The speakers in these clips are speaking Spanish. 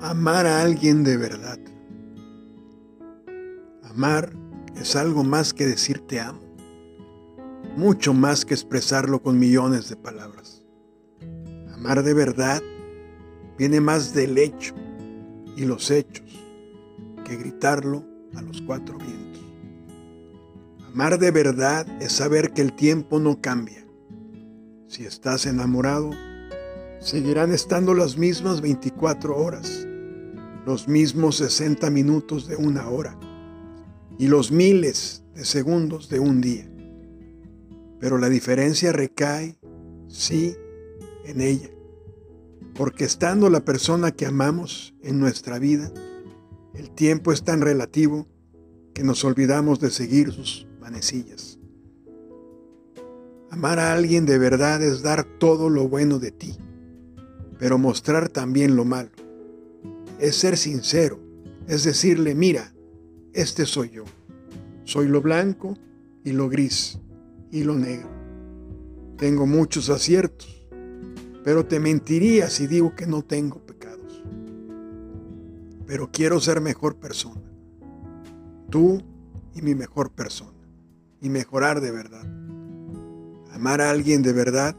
Amar a alguien de verdad. Amar es algo más que decir te amo, mucho más que expresarlo con millones de palabras. Amar de verdad viene más del hecho y los hechos que gritarlo a los cuatro vientos. Amar de verdad es saber que el tiempo no cambia. Si estás enamorado, seguirán estando las mismas 24 horas, los mismos 60 minutos de una hora y los miles de segundos de un día. Pero la diferencia recae, sí, en ella, porque estando la persona que amamos en nuestra vida, el tiempo es tan relativo que nos olvidamos de seguir sus manecillas. Amar a alguien de verdad es dar todo lo bueno de ti pero mostrar también lo malo. Es ser sincero, es decirle, mira, este soy yo. Soy lo blanco y lo gris y lo negro. Tengo muchos aciertos, pero te mentiría si digo que no tengo pecados. Pero quiero ser mejor persona. Tú y mi mejor persona. Y mejorar de verdad. Amar a alguien de verdad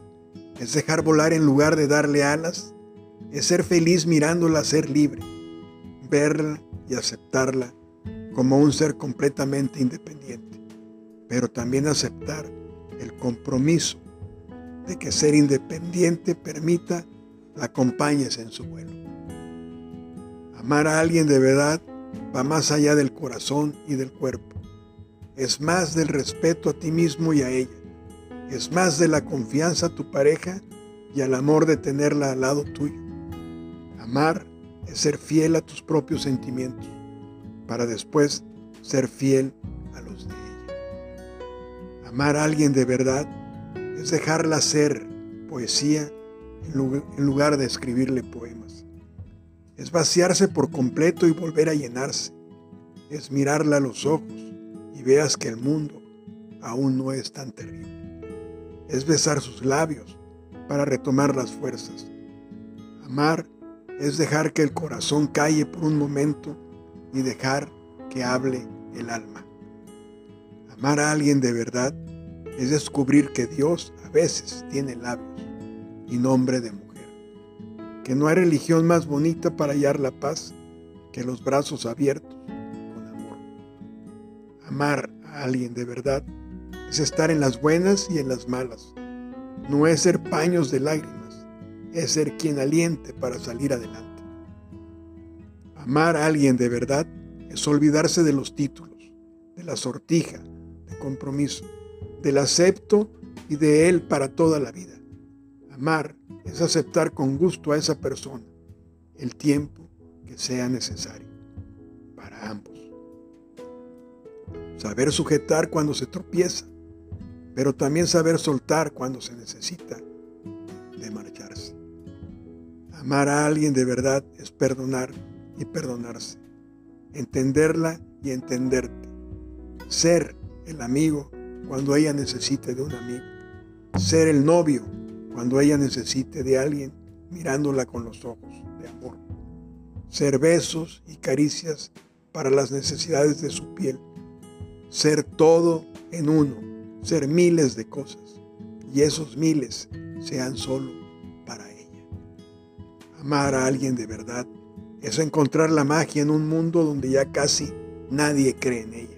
es dejar volar en lugar de darle alas, es ser feliz mirándola ser libre, verla y aceptarla como un ser completamente independiente, pero también aceptar el compromiso de que ser independiente permita la acompañes en su vuelo. Amar a alguien de verdad va más allá del corazón y del cuerpo. Es más del respeto a ti mismo y a ella es más de la confianza a tu pareja y al amor de tenerla al lado tuyo. Amar es ser fiel a tus propios sentimientos para después ser fiel a los de ella. Amar a alguien de verdad es dejarla ser poesía en lugar de escribirle poemas. Es vaciarse por completo y volver a llenarse. Es mirarla a los ojos y veas que el mundo aún no es tan terrible es besar sus labios para retomar las fuerzas. Amar es dejar que el corazón calle por un momento y dejar que hable el alma. Amar a alguien de verdad es descubrir que Dios a veces tiene labios y nombre de mujer. Que no hay religión más bonita para hallar la paz que los brazos abiertos con amor. Amar a alguien de verdad es estar en las buenas y en las malas. No es ser paños de lágrimas, es ser quien aliente para salir adelante. Amar a alguien de verdad es olvidarse de los títulos, de la sortija, de compromiso, del acepto y de él para toda la vida. Amar es aceptar con gusto a esa persona el tiempo que sea necesario para ambos. Saber sujetar cuando se tropieza pero también saber soltar cuando se necesita de marcharse. Amar a alguien de verdad es perdonar y perdonarse, entenderla y entenderte, ser el amigo cuando ella necesite de un amigo, ser el novio cuando ella necesite de alguien mirándola con los ojos de amor, ser besos y caricias para las necesidades de su piel, ser todo en uno ser miles de cosas y esos miles sean solo para ella. Amar a alguien de verdad es encontrar la magia en un mundo donde ya casi nadie cree en ella.